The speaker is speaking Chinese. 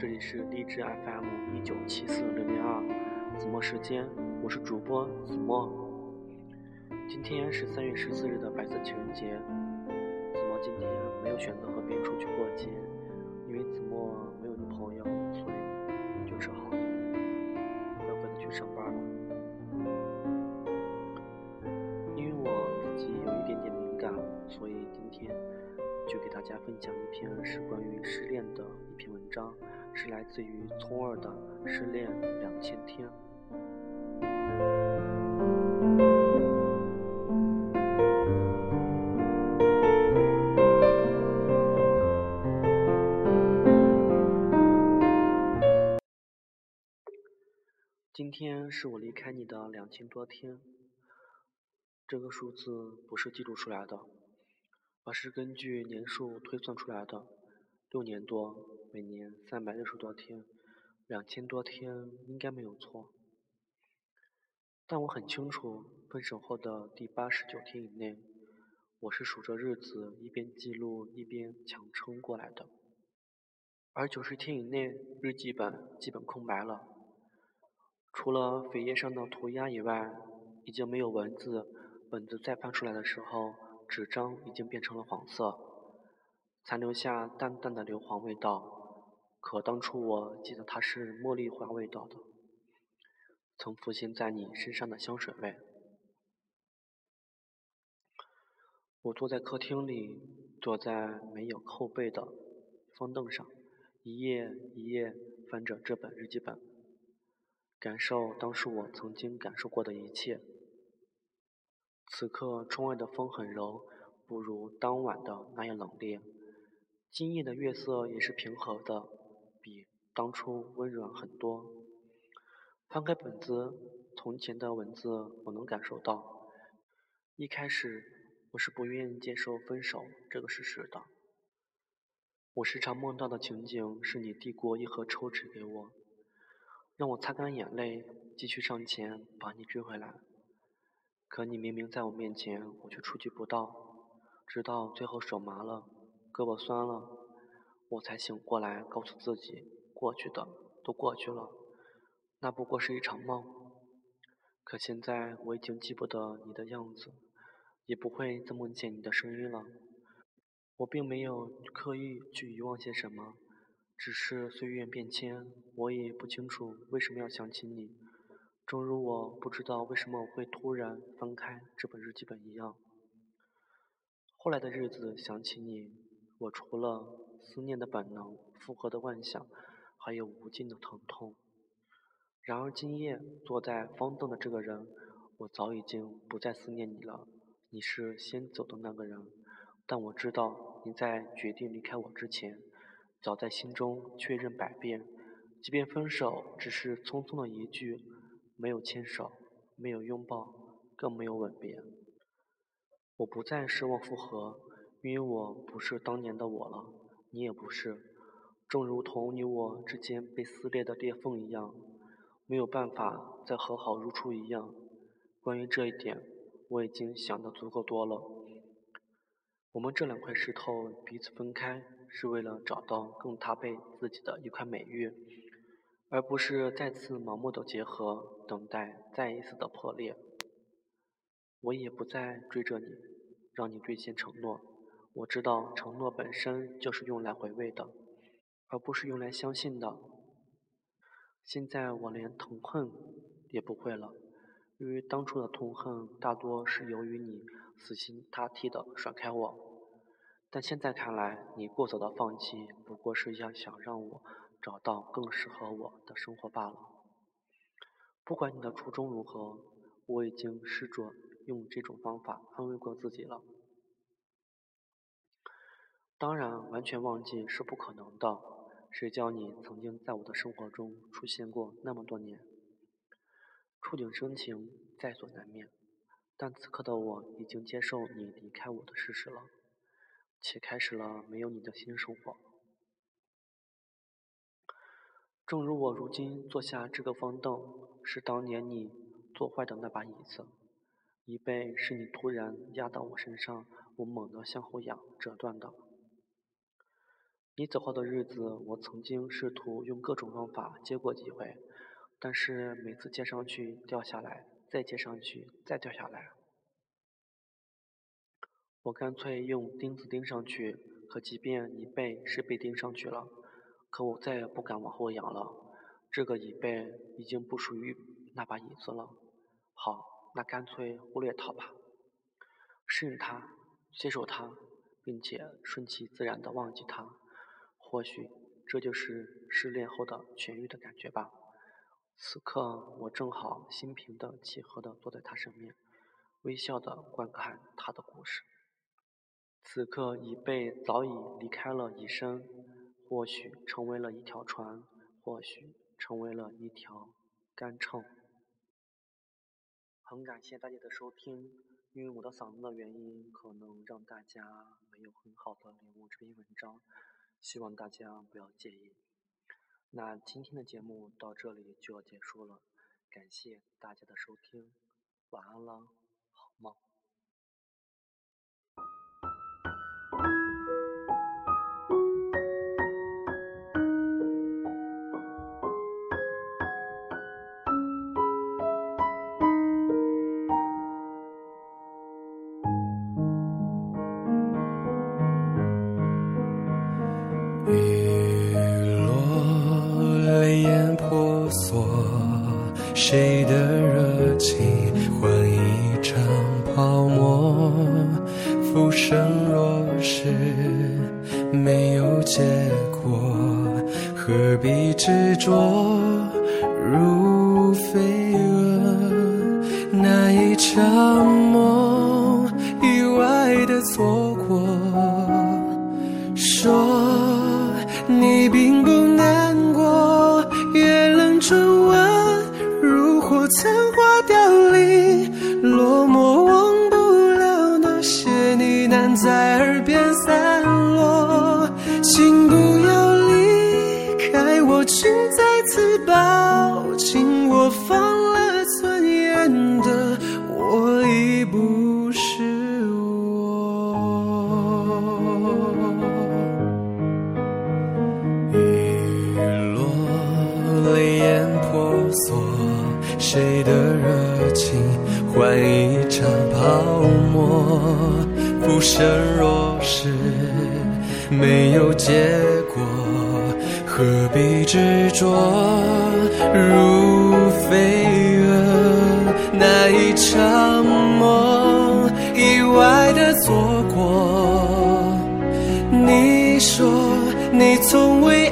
这里是荔枝 FM 一九七四零零二，子墨时间，我是主播子墨。今天是三月十四日的白色情人节，子墨今天没有选择和别人出去过节，因为子墨没有女朋友，大家分享一篇是关于失恋的一篇文章，是来自于聪儿的《失恋两千天》。今天是我离开你的两千多天，这个数字不是记录出来的。而是根据年数推算出来的，六年多，每年三百六十多天，两千多天应该没有错。但我很清楚，分手后的第八十九天以内，我是数着日子一边记录一边强撑过来的。而九十天以内，日记本基本空白了，除了扉页上的涂鸦以外，已经没有文字。本子再翻出来的时候。纸张已经变成了黄色，残留下淡淡的硫磺味道。可当初我记得它是茉莉花味道的，曾浮现在你身上的香水味。我坐在客厅里，坐在没有扣背的方凳上，一页一页翻着这本日记本，感受当时我曾经感受过的一切。此刻窗外的风很柔，不如当晚的那样冷冽。今夜的月色也是平和的，比当初温软很多。翻开本子，从前的文字我能感受到。一开始我是不愿意接受分手这个事实的。我时常梦到的情景是你递过一盒抽纸给我，让我擦干眼泪，继续上前把你追回来。可你明明在我面前，我却触及不到，直到最后手麻了，胳膊酸了，我才醒过来，告诉自己，过去的都过去了，那不过是一场梦。可现在我已经记不得你的样子，也不会再梦见你的声音了。我并没有刻意去遗忘些什么，只是岁月变迁，我也不清楚为什么要想起你。正如我不知道为什么我会突然翻开这本日记本一样，后来的日子想起你，我除了思念的本能、复合的幻想，还有无尽的疼痛。然而今夜坐在方凳的这个人，我早已经不再思念你了。你是先走的那个人，但我知道你在决定离开我之前，早在心中确认百遍，即便分手只是匆匆的一句。没有牵手，没有拥抱，更没有吻别。我不再奢望复合，因为我不是当年的我了，你也不是。正如同你我之间被撕裂的裂缝一样，没有办法再和好如初一样。关于这一点，我已经想得足够多了。我们这两块石头彼此分开，是为了找到更搭配自己的一块美玉。而不是再次盲目的结合，等待再一次的破裂。我也不再追着你，让你兑现承诺。我知道承诺本身就是用来回味的，而不是用来相信的。现在我连痛恨也不会了，因为当初的痛恨大多是由于你死心塌地的甩开我。但现在看来，你过早的放弃，不过是要想让我。找到更适合我的生活罢了。不管你的初衷如何，我已经试着用这种方法安慰过自己了。当然，完全忘记是不可能的。谁叫你曾经在我的生活中出现过那么多年？触景生情在所难免。但此刻的我已经接受你离开我的事实了，且开始了没有你的新生活。正如我如今坐下这个方凳，是当年你坐坏的那把椅子，椅背是你突然压到我身上，我猛地向后仰折断的。你走后的日子，我曾经试图用各种方法接过几回，但是每次接上去掉下来，再接上去再掉下来。我干脆用钉子钉上去，可即便椅背是被钉上去了，可我再也不敢往后仰了。这个椅背已经不属于那把椅子了。好，那干脆忽略它吧，适应它，接受它，并且顺其自然地忘记它。或许这就是失恋后的痊愈的感觉吧。此刻，我正好心平气和地坐在他身边，微笑地观看他的故事。此刻，椅背早已离开了椅身，或许成为了一条船，或许成为了一条干秤。很感谢大家的收听，因为我的嗓子的原因，可能让大家没有很好的领悟这篇文章，希望大家不要介意。那今天的节目到这里就要结束了，感谢大家的收听，晚安了，好梦。谁的热情换一场泡沫？浮生若是没有结果，何必执着如飞蛾？那一场梦，意外的错过，说你并不喃在耳边散落。请不要离开我，请再次抱紧我，放了尊严的我已不是我。雨落，泪眼婆娑。谁的热情换一场泡沫？浮生若是没有结果，何必执着如飞蛾？那一场梦，意外的错过。你说你从未